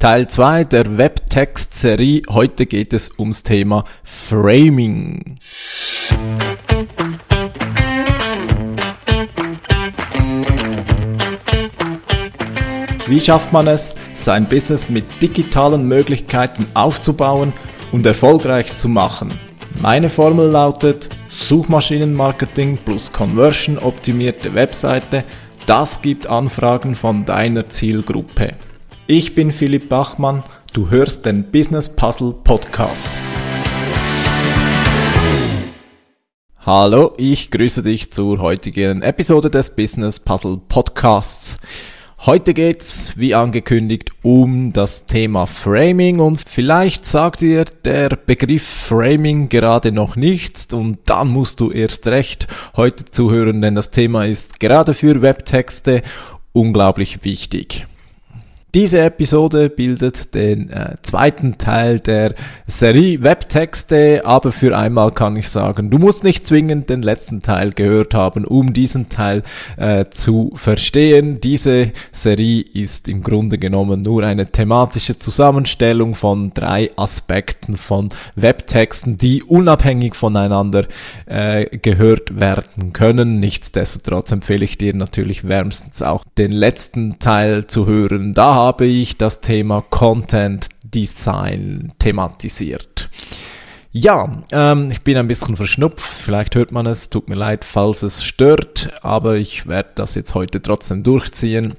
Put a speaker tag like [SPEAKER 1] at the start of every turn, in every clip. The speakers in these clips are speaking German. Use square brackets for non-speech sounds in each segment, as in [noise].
[SPEAKER 1] Teil 2 der Webtext-Serie. Heute geht es ums Thema Framing. Wie schafft man es, sein Business mit digitalen Möglichkeiten aufzubauen und erfolgreich zu machen? Meine Formel lautet Suchmaschinenmarketing plus Conversion optimierte Webseite. Das gibt Anfragen von deiner Zielgruppe. Ich bin Philipp Bachmann, du hörst den Business Puzzle Podcast. Hallo, ich grüße dich zur heutigen Episode des Business Puzzle Podcasts. Heute geht's, wie angekündigt, um das Thema Framing und vielleicht sagt dir der Begriff Framing gerade noch nichts und dann musst du erst recht heute zuhören, denn das Thema ist gerade für Webtexte unglaublich wichtig. Diese Episode bildet den äh, zweiten Teil der Serie Webtexte, aber für einmal kann ich sagen, du musst nicht zwingend den letzten Teil gehört haben, um diesen Teil äh, zu verstehen. Diese Serie ist im Grunde genommen nur eine thematische Zusammenstellung von drei Aspekten von Webtexten, die unabhängig voneinander äh, gehört werden können. Nichtsdestotrotz empfehle ich dir natürlich wärmstens auch den letzten Teil zu hören. Da habe ich das Thema Content Design thematisiert. Ja, ähm, ich bin ein bisschen verschnupft, vielleicht hört man es, tut mir leid, falls es stört, aber ich werde das jetzt heute trotzdem durchziehen.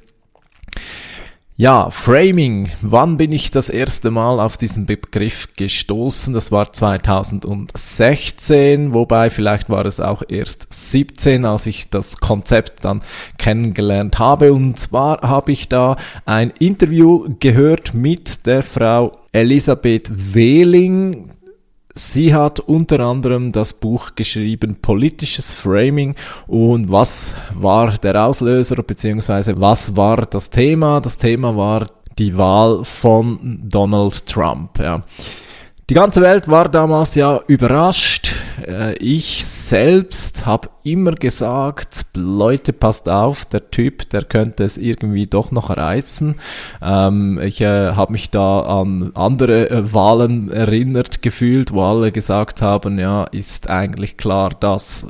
[SPEAKER 1] Ja, Framing. Wann bin ich das erste Mal auf diesen Begriff gestoßen? Das war 2016, wobei vielleicht war es auch erst 17, als ich das Konzept dann kennengelernt habe. Und zwar habe ich da ein Interview gehört mit der Frau Elisabeth Wehling, Sie hat unter anderem das Buch geschrieben Politisches Framing und was war der Auslöser beziehungsweise was war das Thema? Das Thema war die Wahl von Donald Trump. Ja. Die ganze Welt war damals ja überrascht. Äh, ich selbst habe immer gesagt, Leute, passt auf, der Typ, der könnte es irgendwie doch noch reißen. Ähm, ich äh, habe mich da an andere äh, Wahlen erinnert gefühlt, wo alle gesagt haben, ja, ist eigentlich klar, dass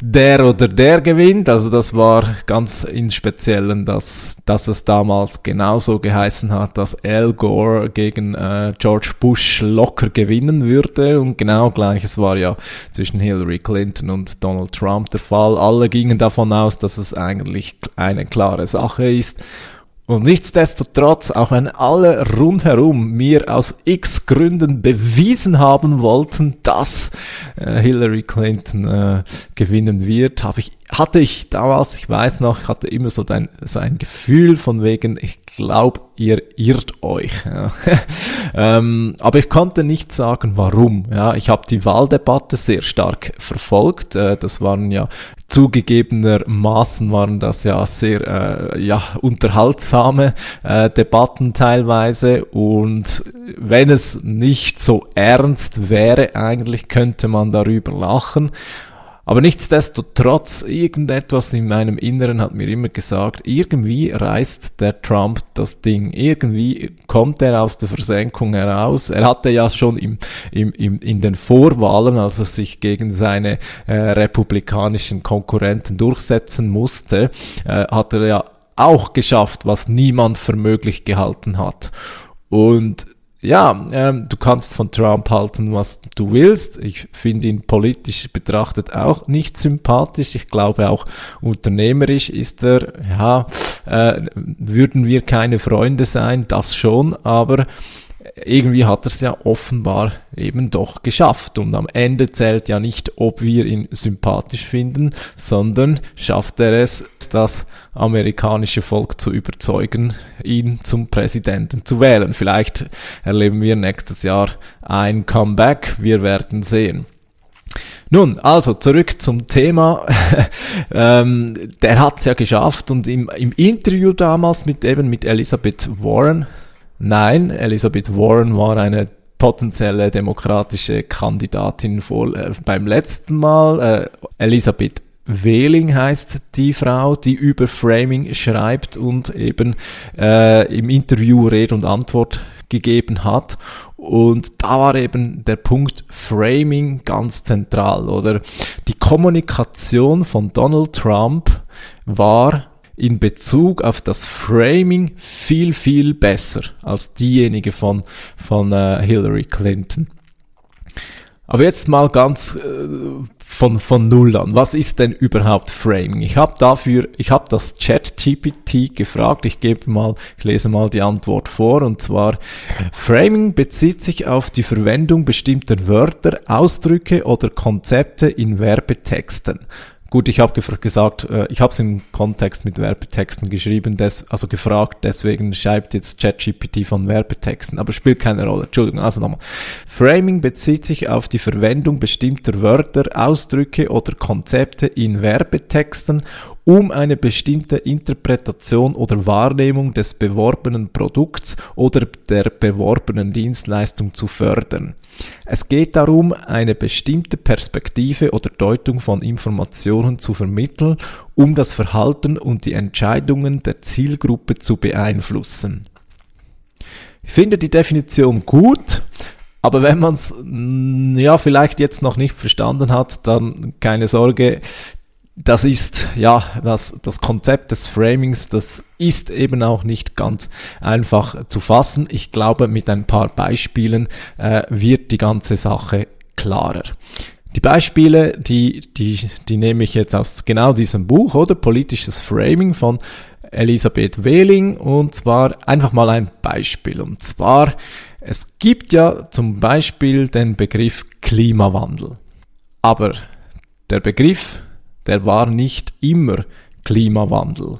[SPEAKER 1] der oder der gewinnt. Also das war ganz in Speziellen, dass, dass es damals genauso geheißen hat, dass Al Gore gegen äh, George Bush locker gewinnen würde. Und genau gleiches war ja zwischen Hillary Clinton und Donald Trump der Fall. Alle gingen davon aus, dass es eigentlich eine klare Sache ist. Und nichtsdestotrotz, auch wenn alle rundherum mir aus x Gründen bewiesen haben wollten, dass äh, Hillary Clinton äh, gewinnen wird, habe ich hatte ich damals, ich weiß noch, ich hatte immer so, dein, so ein Gefühl von wegen, ich glaube, ihr irrt euch. Ja. [laughs] ähm, aber ich konnte nicht sagen, warum. Ja, ich habe die Wahldebatte sehr stark verfolgt. Äh, das waren ja zugegebenermaßen waren das ja sehr äh, ja, unterhaltsame äh, Debatten teilweise und wenn es nicht so ernst wäre, eigentlich könnte man darüber lachen. Aber nichtsdestotrotz, irgendetwas in meinem Inneren hat mir immer gesagt, irgendwie reißt der Trump das Ding. Irgendwie kommt er aus der Versenkung heraus. Er hatte ja schon im, im, im, in den Vorwahlen, als er sich gegen seine äh, republikanischen Konkurrenten durchsetzen musste, äh, hat er ja auch geschafft, was niemand für möglich gehalten hat. Und ja, ähm, du kannst von Trump halten, was du willst. Ich finde ihn politisch betrachtet auch nicht sympathisch. Ich glaube auch unternehmerisch ist er, ja, äh, würden wir keine Freunde sein, das schon, aber irgendwie hat er es ja offenbar eben doch geschafft. Und am Ende zählt ja nicht, ob wir ihn sympathisch finden, sondern schafft er es, das amerikanische Volk zu überzeugen, ihn zum Präsidenten zu wählen. Vielleicht erleben wir nächstes Jahr ein Comeback. Wir werden sehen. Nun, also zurück zum Thema. [laughs] ähm, der hat es ja geschafft und im, im Interview damals mit eben mit Elizabeth Warren, Nein, Elizabeth Warren war eine potenzielle demokratische Kandidatin vor, äh, beim letzten Mal. Äh, Elisabeth Wehling heißt die Frau, die über Framing schreibt und eben äh, im Interview Rede und Antwort gegeben hat. Und da war eben der Punkt Framing ganz zentral, oder? Die Kommunikation von Donald Trump war in Bezug auf das Framing viel, viel besser als diejenige von, von äh, Hillary Clinton. Aber jetzt mal ganz äh, von, von Null an. Was ist denn überhaupt Framing? Ich habe dafür, ich habe das Chat-GPT gefragt. Ich gebe mal, ich lese mal die Antwort vor. Und zwar, Framing bezieht sich auf die Verwendung bestimmter Wörter, Ausdrücke oder Konzepte in Werbetexten. Gut, ich habe gesagt, äh, ich habe es im Kontext mit Werbetexten geschrieben, des, also gefragt, deswegen schreibt jetzt ChatGPT von Werbetexten, aber spielt keine Rolle. Entschuldigung, also nochmal. Framing bezieht sich auf die Verwendung bestimmter Wörter, Ausdrücke oder Konzepte in Werbetexten um eine bestimmte Interpretation oder Wahrnehmung des beworbenen Produkts oder der beworbenen Dienstleistung zu fördern. Es geht darum, eine bestimmte Perspektive oder Deutung von Informationen zu vermitteln, um das Verhalten und die Entscheidungen der Zielgruppe zu beeinflussen. Ich finde die Definition gut, aber wenn man es ja vielleicht jetzt noch nicht verstanden hat, dann keine Sorge, das ist, ja, das, das Konzept des Framings, das ist eben auch nicht ganz einfach zu fassen. Ich glaube, mit ein paar Beispielen äh, wird die ganze Sache klarer. Die Beispiele, die, die, die nehme ich jetzt aus genau diesem Buch, oder? Politisches Framing von Elisabeth Wehling. Und zwar einfach mal ein Beispiel. Und zwar, es gibt ja zum Beispiel den Begriff Klimawandel. Aber der Begriff der war nicht immer Klimawandel.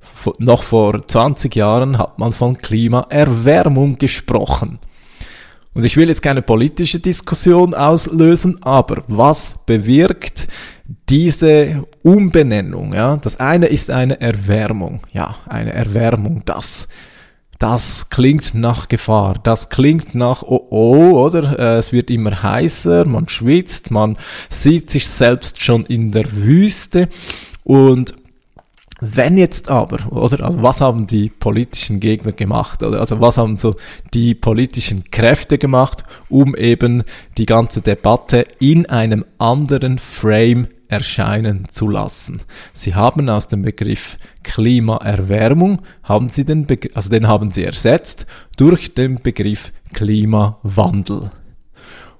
[SPEAKER 1] V noch vor 20 Jahren hat man von Klimaerwärmung gesprochen. Und ich will jetzt keine politische Diskussion auslösen, aber was bewirkt diese Umbenennung? Ja, das eine ist eine Erwärmung. Ja, eine Erwärmung, das das klingt nach Gefahr, das klingt nach oh oh, oder? Äh, es wird immer heißer, man schwitzt, man sieht sich selbst schon in der Wüste. Und wenn jetzt aber, oder, also was haben die politischen Gegner gemacht, oder, also was haben so die politischen Kräfte gemacht, um eben die ganze Debatte in einem anderen Frame erscheinen zu lassen. Sie haben aus dem Begriff Klimaerwärmung, haben sie den Begr also den haben sie ersetzt durch den Begriff Klimawandel.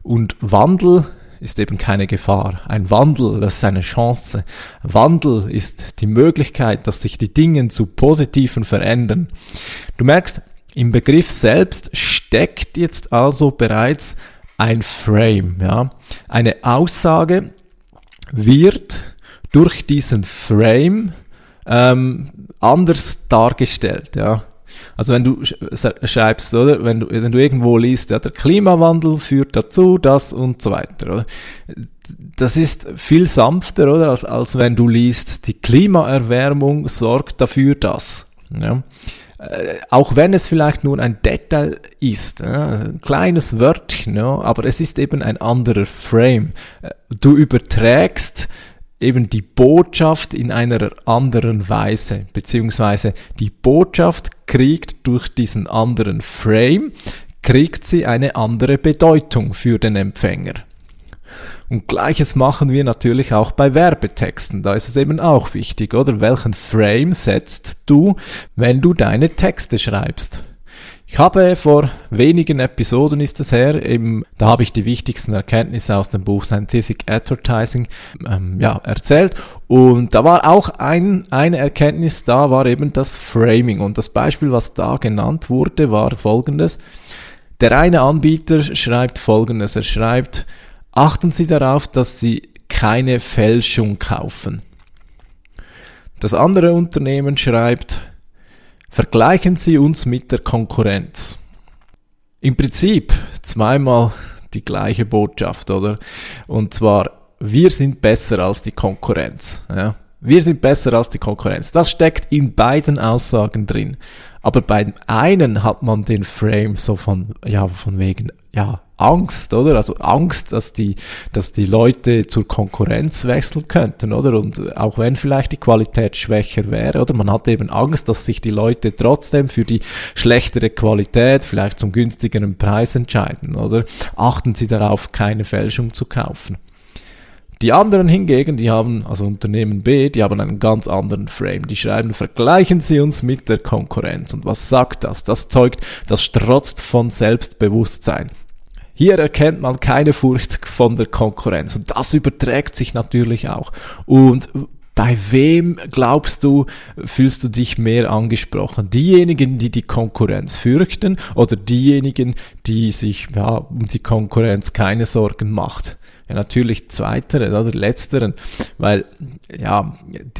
[SPEAKER 1] Und Wandel ist eben keine Gefahr. Ein Wandel, das ist eine Chance. Wandel ist die Möglichkeit, dass sich die Dinge zu Positiven verändern. Du merkst, im Begriff selbst steckt jetzt also bereits ein Frame, ja. Eine Aussage, wird durch diesen Frame ähm, anders dargestellt, ja. Also wenn du schreibst, oder, wenn du, wenn du irgendwo liest, ja, der Klimawandel führt dazu, das und so weiter, oder? Das ist viel sanfter, oder, als, als wenn du liest, die Klimaerwärmung sorgt dafür, dass, ja. Äh, auch wenn es vielleicht nur ein Detail ist, ja, ein kleines Wörtchen, ja, aber es ist eben ein anderer Frame. Äh, du überträgst eben die Botschaft in einer anderen Weise, beziehungsweise die Botschaft kriegt durch diesen anderen Frame, kriegt sie eine andere Bedeutung für den Empfänger. Und gleiches machen wir natürlich auch bei Werbetexten. Da ist es eben auch wichtig, oder? Welchen Frame setzt du, wenn du deine Texte schreibst? Ich habe vor wenigen Episoden ist es her, eben, da habe ich die wichtigsten Erkenntnisse aus dem Buch Scientific Advertising ähm, ja, erzählt und da war auch ein, eine Erkenntnis da, war eben das Framing und das Beispiel, was da genannt wurde, war folgendes. Der eine Anbieter schreibt folgendes, er schreibt, achten Sie darauf, dass Sie keine Fälschung kaufen. Das andere Unternehmen schreibt, vergleichen Sie uns mit der Konkurrenz. Im Prinzip zweimal die gleiche Botschaft, oder? Und zwar, wir sind besser als die Konkurrenz. Ja? Wir sind besser als die Konkurrenz. Das steckt in beiden Aussagen drin. Aber bei einem einen hat man den Frame so von, ja, von wegen, ja, Angst, oder? Also Angst, dass die, dass die Leute zur Konkurrenz wechseln könnten, oder? Und auch wenn vielleicht die Qualität schwächer wäre, oder? Man hat eben Angst, dass sich die Leute trotzdem für die schlechtere Qualität, vielleicht zum günstigeren Preis entscheiden, oder? Achten Sie darauf, keine Fälschung zu kaufen. Die anderen hingegen, die haben, also Unternehmen B, die haben einen ganz anderen Frame. Die schreiben, vergleichen Sie uns mit der Konkurrenz. Und was sagt das? Das zeugt, das strotzt von Selbstbewusstsein. Hier erkennt man keine Furcht von der Konkurrenz und das überträgt sich natürlich auch. Und bei wem glaubst du, fühlst du dich mehr angesprochen? Diejenigen, die die Konkurrenz fürchten oder diejenigen, die sich ja, um die Konkurrenz keine Sorgen macht? Ja, natürlich zweiteren oder letzteren, weil ja,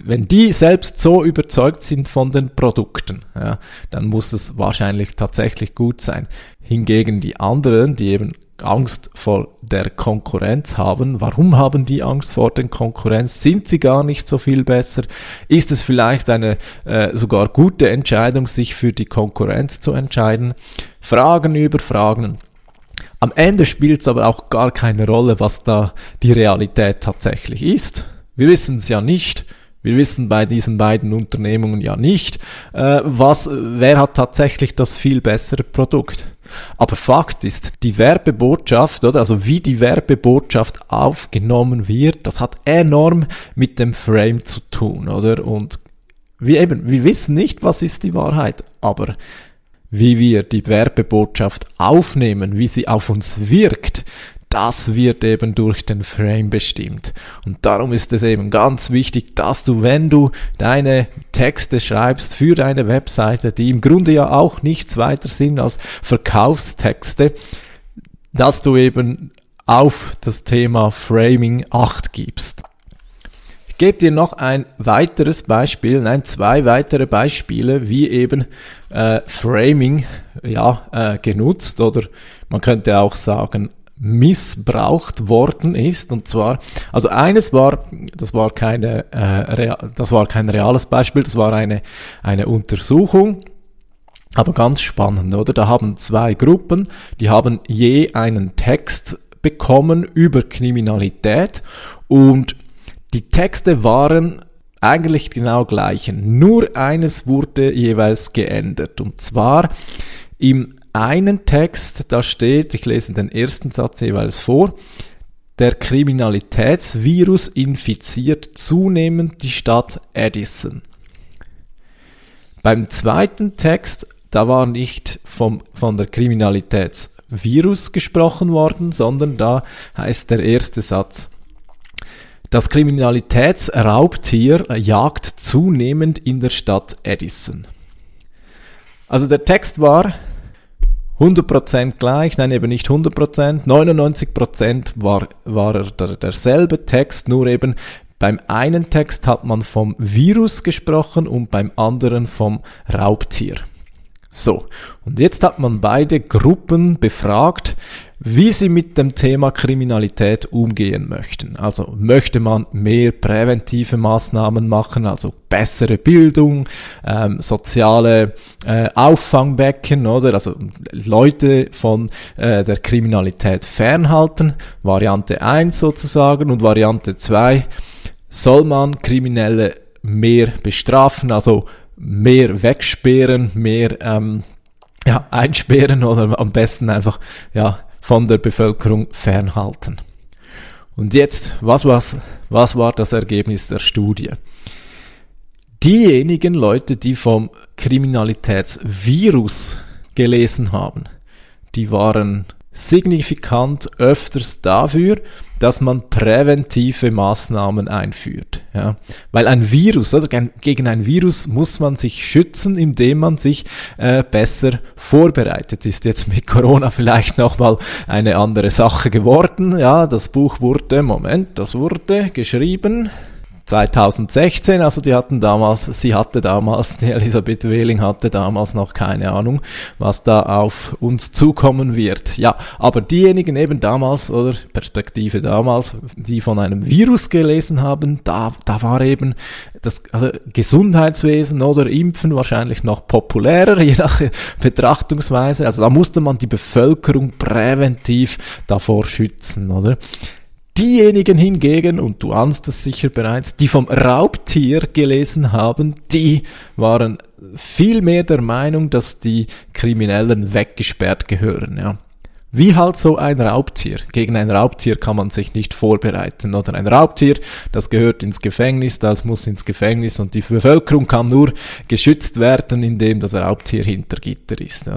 [SPEAKER 1] wenn die selbst so überzeugt sind von den Produkten, ja, dann muss es wahrscheinlich tatsächlich gut sein. Hingegen die anderen, die eben Angst vor der Konkurrenz haben. Warum haben die Angst vor der Konkurrenz? Sind sie gar nicht so viel besser? Ist es vielleicht eine äh, sogar gute Entscheidung, sich für die Konkurrenz zu entscheiden? Fragen über Fragen. Am Ende spielt es aber auch gar keine Rolle, was da die Realität tatsächlich ist. Wir wissen es ja nicht. Wir wissen bei diesen beiden Unternehmungen ja nicht, äh, was, wer hat tatsächlich das viel bessere Produkt. Aber Fakt ist, die Werbebotschaft, oder also wie die Werbebotschaft aufgenommen wird, das hat enorm mit dem Frame zu tun, oder? Und wir eben, wir wissen nicht, was ist die Wahrheit, aber wie wir die Werbebotschaft aufnehmen, wie sie auf uns wirkt, das wird eben durch den Frame bestimmt. Und darum ist es eben ganz wichtig, dass du, wenn du deine Texte schreibst für deine Webseite, die im Grunde ja auch nichts weiter sind als Verkaufstexte, dass du eben auf das Thema Framing Acht gibst. Ich gebe dir noch ein weiteres Beispiel, nein, zwei weitere Beispiele, wie eben äh, Framing ja, äh, genutzt oder man könnte auch sagen missbraucht worden ist. Und zwar, also eines war, das war keine, äh, das war kein reales Beispiel, das war eine, eine Untersuchung. Aber ganz spannend, oder? Da haben zwei Gruppen, die haben je einen Text bekommen über Kriminalität und die Texte waren eigentlich genau gleichen. Nur eines wurde jeweils geändert. Und zwar im einen Text, da steht, ich lese den ersten Satz jeweils vor, der Kriminalitätsvirus infiziert zunehmend die Stadt Edison. Beim zweiten Text, da war nicht vom, von der Kriminalitätsvirus gesprochen worden, sondern da heißt der erste Satz, das Kriminalitätsraubtier jagt zunehmend in der Stadt Edison. Also der Text war, 100% gleich, nein eben nicht 100%, 99% war, war der, derselbe Text, nur eben beim einen Text hat man vom Virus gesprochen und beim anderen vom Raubtier. So, und jetzt hat man beide Gruppen befragt, wie sie mit dem Thema Kriminalität umgehen möchten. Also möchte man mehr präventive Maßnahmen machen, also bessere Bildung, ähm, soziale äh, Auffangbecken, oder? Also Leute von äh, der Kriminalität fernhalten. Variante 1 sozusagen und Variante 2 soll man Kriminelle mehr bestrafen, also mehr wegsperren, mehr ähm, ja, einsperren oder am besten einfach ja, von der Bevölkerung fernhalten. Und jetzt, was, was, was war das Ergebnis der Studie? Diejenigen Leute, die vom Kriminalitätsvirus gelesen haben, die waren signifikant öfters dafür, dass man präventive Maßnahmen einführt. Ja? Weil ein Virus, also gegen ein Virus muss man sich schützen, indem man sich äh, besser vorbereitet. Ist jetzt mit Corona vielleicht nochmal eine andere Sache geworden. Ja, das Buch wurde, Moment, das wurde geschrieben 2016, also die hatten damals, sie hatte damals, die Elisabeth Wehling hatte damals noch keine Ahnung, was da auf uns zukommen wird. Ja, aber diejenigen eben damals, oder Perspektive damals, die von einem Virus gelesen haben, da, da war eben das also Gesundheitswesen oder Impfen wahrscheinlich noch populärer, [laughs] je nach Betrachtungsweise. Also da musste man die Bevölkerung präventiv davor schützen, oder? Diejenigen hingegen, und du ahnst es sicher bereits, die vom Raubtier gelesen haben, die waren viel mehr der Meinung, dass die Kriminellen weggesperrt gehören, ja. Wie halt so ein Raubtier. Gegen ein Raubtier kann man sich nicht vorbereiten. Oder ein Raubtier, das gehört ins Gefängnis, das muss ins Gefängnis und die Bevölkerung kann nur geschützt werden, indem das Raubtier hinter Gitter ist.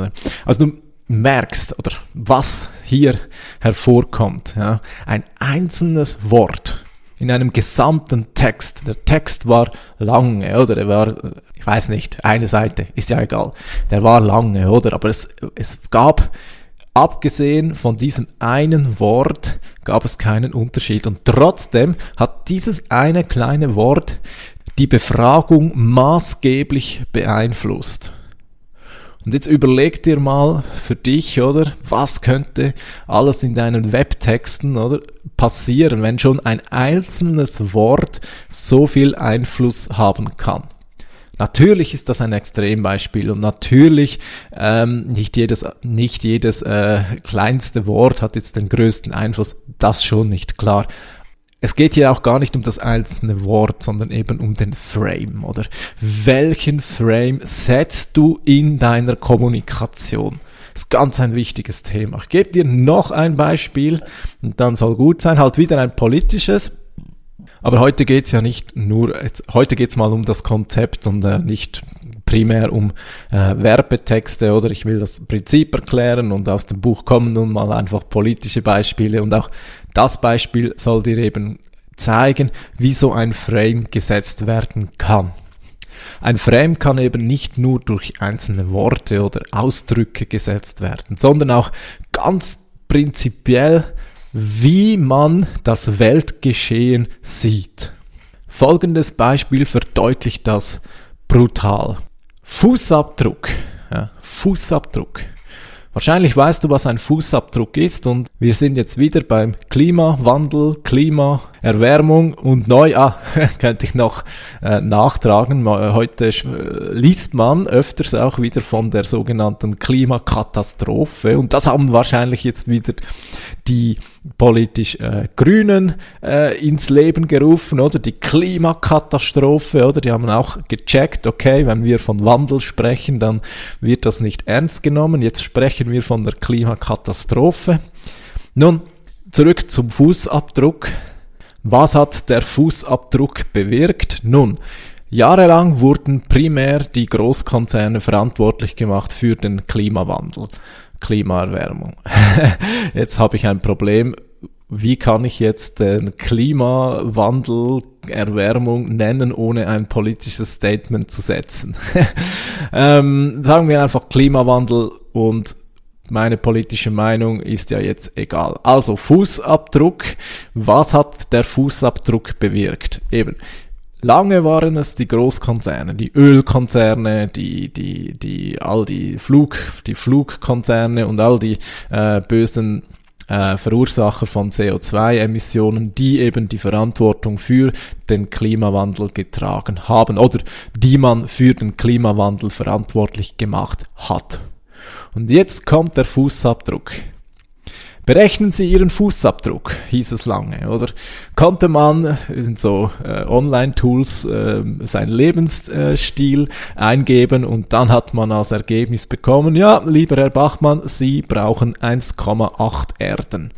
[SPEAKER 1] Also du merkst oder was hier hervorkommt. Ja, ein einzelnes Wort in einem gesamten Text. Der Text war lange, oder? Er war, ich weiß nicht, eine Seite, ist ja egal. Der war lange, oder? Aber es, es gab, abgesehen von diesem einen Wort, gab es keinen Unterschied. Und trotzdem hat dieses eine kleine Wort die Befragung maßgeblich beeinflusst. Und jetzt überleg dir mal für dich, oder? Was könnte alles in deinen Webtexten, oder? Passieren, wenn schon ein einzelnes Wort so viel Einfluss haben kann. Natürlich ist das ein Extrembeispiel und natürlich ähm, nicht jedes, nicht jedes äh, kleinste Wort hat jetzt den größten Einfluss. Das schon nicht klar es geht hier auch gar nicht um das einzelne Wort, sondern eben um den Frame, oder? Welchen Frame setzt du in deiner Kommunikation? Das ist ganz ein wichtiges Thema. Ich gebe dir noch ein Beispiel und dann soll gut sein. Halt wieder ein politisches. Aber heute geht's ja nicht nur, jetzt, heute geht's mal um das Konzept und äh, nicht primär um äh, Werbetexte oder ich will das Prinzip erklären und aus dem Buch kommen nun mal einfach politische Beispiele und auch das Beispiel soll dir eben zeigen, wie so ein Frame gesetzt werden kann. Ein Frame kann eben nicht nur durch einzelne Worte oder Ausdrücke gesetzt werden, sondern auch ganz prinzipiell, wie man das Weltgeschehen sieht. Folgendes Beispiel verdeutlicht das brutal. Fußabdruck. Ja, Fußabdruck. Wahrscheinlich weißt du, was ein Fußabdruck ist und wir sind jetzt wieder beim Klimawandel, Klimaerwärmung und neu, ah, [laughs] könnte ich noch äh, nachtragen. Heute äh, liest man öfters auch wieder von der sogenannten Klimakatastrophe und das haben wahrscheinlich jetzt wieder die politisch äh, Grünen äh, ins Leben gerufen, oder die Klimakatastrophe, oder die haben auch gecheckt, okay, wenn wir von Wandel sprechen, dann wird das nicht ernst genommen. Jetzt sprechen wir von der Klimakatastrophe. Nun, zurück zum Fußabdruck. Was hat der Fußabdruck bewirkt? Nun, Jahrelang wurden primär die Großkonzerne verantwortlich gemacht für den Klimawandel. Klimaerwärmung. [laughs] jetzt habe ich ein Problem. Wie kann ich jetzt den Klimawandel, Erwärmung nennen, ohne ein politisches Statement zu setzen? [laughs] ähm, sagen wir einfach Klimawandel und meine politische Meinung ist ja jetzt egal. Also Fußabdruck. Was hat der Fußabdruck bewirkt? Eben, Lange waren es die Großkonzerne, die Ölkonzerne, die, die, die, all die Flug, die Flugkonzerne und all die äh, bösen äh, Verursacher von CO2-Emissionen, die eben die Verantwortung für den Klimawandel getragen haben oder die man für den Klimawandel verantwortlich gemacht hat. Und jetzt kommt der Fußabdruck. Berechnen Sie Ihren Fußabdruck, hieß es lange, oder? Konnte man in so äh, Online-Tools äh, seinen Lebensstil eingeben und dann hat man als Ergebnis bekommen, ja, lieber Herr Bachmann, Sie brauchen 1,8 Erden.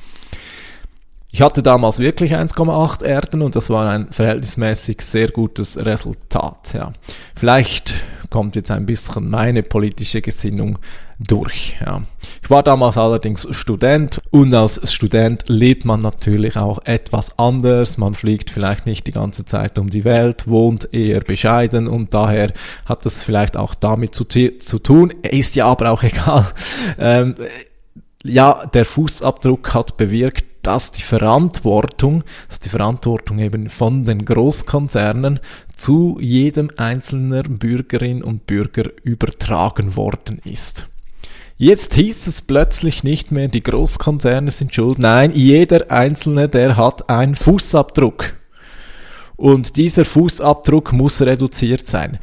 [SPEAKER 1] Ich hatte damals wirklich 1,8 Erden und das war ein verhältnismäßig sehr gutes Resultat. Ja. Vielleicht kommt jetzt ein bisschen meine politische Gesinnung durch. Ja. Ich war damals allerdings Student und als Student lebt man natürlich auch etwas anders. Man fliegt vielleicht nicht die ganze Zeit um die Welt, wohnt eher bescheiden und daher hat das vielleicht auch damit zu, zu tun. Ist ja aber auch [laughs] egal. Ähm, ja, der Fußabdruck hat bewirkt, dass die Verantwortung, dass die Verantwortung eben von den Großkonzernen zu jedem einzelnen Bürgerin und Bürger übertragen worden ist. Jetzt hieß es plötzlich nicht mehr, die Großkonzerne sind schuld. Nein, jeder Einzelne, der hat einen Fußabdruck. Und dieser Fußabdruck muss reduziert sein.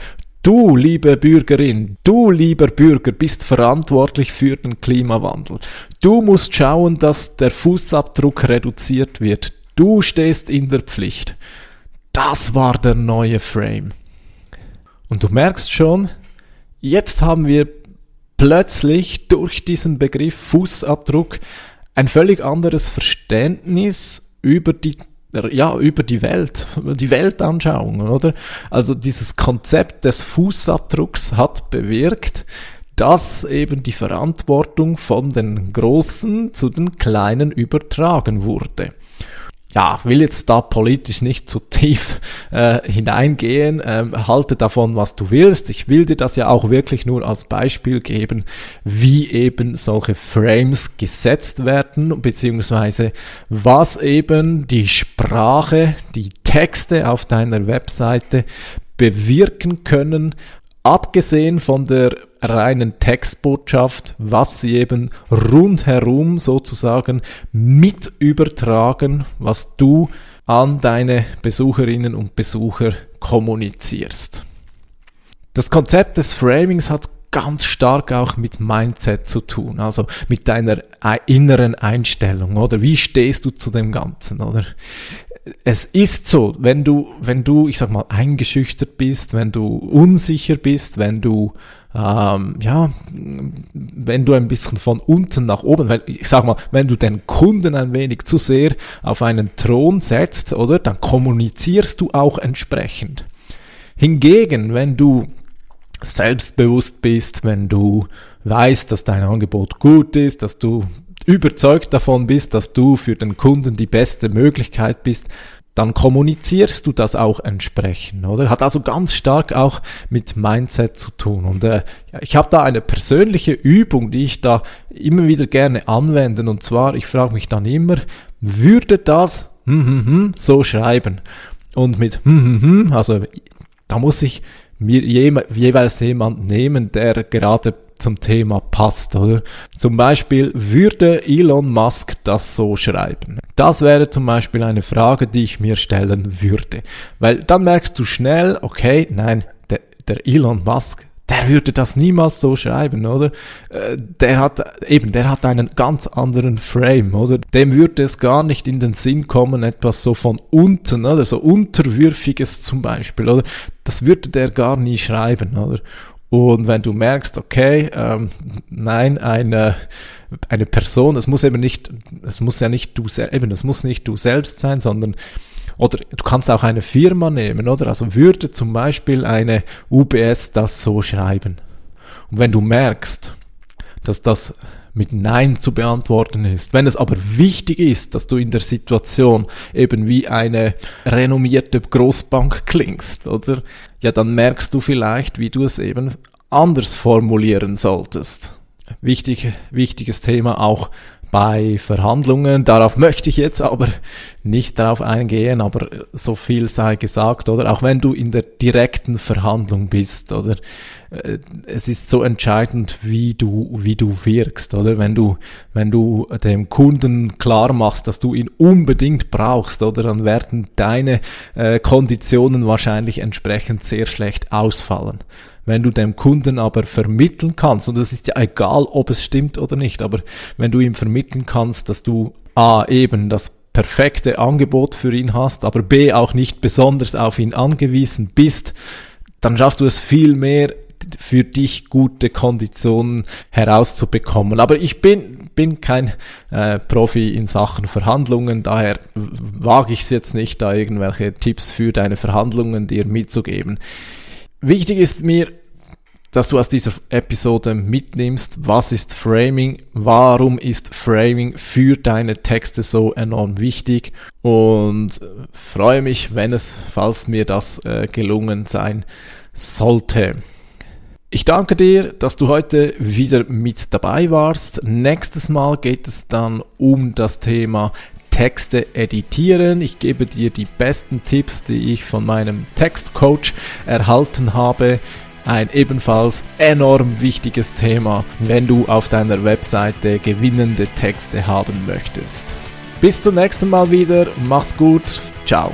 [SPEAKER 1] Du, liebe Bürgerin, du, lieber Bürger, bist verantwortlich für den Klimawandel. Du musst schauen, dass der Fußabdruck reduziert wird. Du stehst in der Pflicht. Das war der neue Frame. Und du merkst schon, jetzt haben wir plötzlich durch diesen Begriff Fußabdruck ein völlig anderes Verständnis über die ja, über die Welt, [laughs] die Weltanschauung, oder? Also dieses Konzept des Fußabdrucks hat bewirkt, dass eben die Verantwortung von den Großen zu den Kleinen übertragen wurde ja, will jetzt da politisch nicht zu tief äh, hineingehen, ähm, halte davon, was du willst. Ich will dir das ja auch wirklich nur als Beispiel geben, wie eben solche Frames gesetzt werden, beziehungsweise was eben die Sprache, die Texte auf deiner Webseite bewirken können, abgesehen von der reinen Textbotschaft, was sie eben rundherum sozusagen mit übertragen, was du an deine Besucherinnen und Besucher kommunizierst. Das Konzept des Framings hat ganz stark auch mit Mindset zu tun, also mit deiner inneren Einstellung, oder? Wie stehst du zu dem Ganzen, oder? es ist so, wenn du, wenn du, ich sag mal, eingeschüchtert bist, wenn du unsicher bist, wenn du, ähm, ja, wenn du ein bisschen von unten nach oben, wenn, ich sag mal, wenn du den Kunden ein wenig zu sehr auf einen Thron setzt, oder, dann kommunizierst du auch entsprechend. Hingegen, wenn du selbstbewusst bist, wenn du weißt, dass dein Angebot gut ist, dass du überzeugt davon bist, dass du für den Kunden die beste Möglichkeit bist, dann kommunizierst du das auch entsprechend, oder? Hat also ganz stark auch mit Mindset zu tun. Und äh, ich habe da eine persönliche Übung, die ich da immer wieder gerne anwende. Und zwar, ich frage mich dann immer, würde das hm, hm, hm, so schreiben? Und mit hm, hm, hm, also da muss ich mir jeweils jemand nehmen, der gerade zum Thema passt, oder? Zum Beispiel, würde Elon Musk das so schreiben? Das wäre zum Beispiel eine Frage, die ich mir stellen würde. Weil dann merkst du schnell, okay, nein, der, der Elon Musk, der würde das niemals so schreiben, oder? Äh, der hat eben, der hat einen ganz anderen Frame, oder? Dem würde es gar nicht in den Sinn kommen, etwas so von unten, oder? So unterwürfiges zum Beispiel, oder? Das würde der gar nie schreiben, oder? Und wenn du merkst, okay, ähm, nein, eine, eine Person, es muss eben nicht, es muss ja nicht du eben, es muss nicht du selbst sein, sondern oder du kannst auch eine Firma nehmen, oder? Also würde zum Beispiel eine UBS das so schreiben. Und wenn du merkst, dass das mit Nein zu beantworten ist. Wenn es aber wichtig ist, dass du in der Situation eben wie eine renommierte Großbank klingst, oder? Ja, dann merkst du vielleicht, wie du es eben anders formulieren solltest. Wichtig, wichtiges Thema auch bei Verhandlungen. Darauf möchte ich jetzt aber nicht darauf eingehen, aber so viel sei gesagt, oder? Auch wenn du in der direkten Verhandlung bist, oder? Äh, es ist so entscheidend, wie du, wie du wirkst, oder? Wenn du, wenn du dem Kunden klar machst, dass du ihn unbedingt brauchst, oder? Dann werden deine äh, Konditionen wahrscheinlich entsprechend sehr schlecht ausfallen. Wenn du dem Kunden aber vermitteln kannst, und es ist ja egal, ob es stimmt oder nicht, aber wenn du ihm vermitteln kannst, dass du A, eben das perfekte Angebot für ihn hast, aber B, auch nicht besonders auf ihn angewiesen bist, dann schaffst du es viel mehr für dich gute Konditionen herauszubekommen. Aber ich bin, bin kein äh, Profi in Sachen Verhandlungen, daher wage ich es jetzt nicht, da irgendwelche Tipps für deine Verhandlungen dir mitzugeben. Wichtig ist mir, dass du aus dieser Episode mitnimmst, was ist Framing, warum ist Framing für deine Texte so enorm wichtig und freue mich, wenn es, falls mir das äh, gelungen sein sollte. Ich danke dir, dass du heute wieder mit dabei warst. Nächstes Mal geht es dann um das Thema Texte editieren. Ich gebe dir die besten Tipps, die ich von meinem Textcoach erhalten habe. Ein ebenfalls enorm wichtiges Thema, wenn du auf deiner Webseite gewinnende Texte haben möchtest. Bis zum nächsten Mal wieder. Mach's gut. Ciao.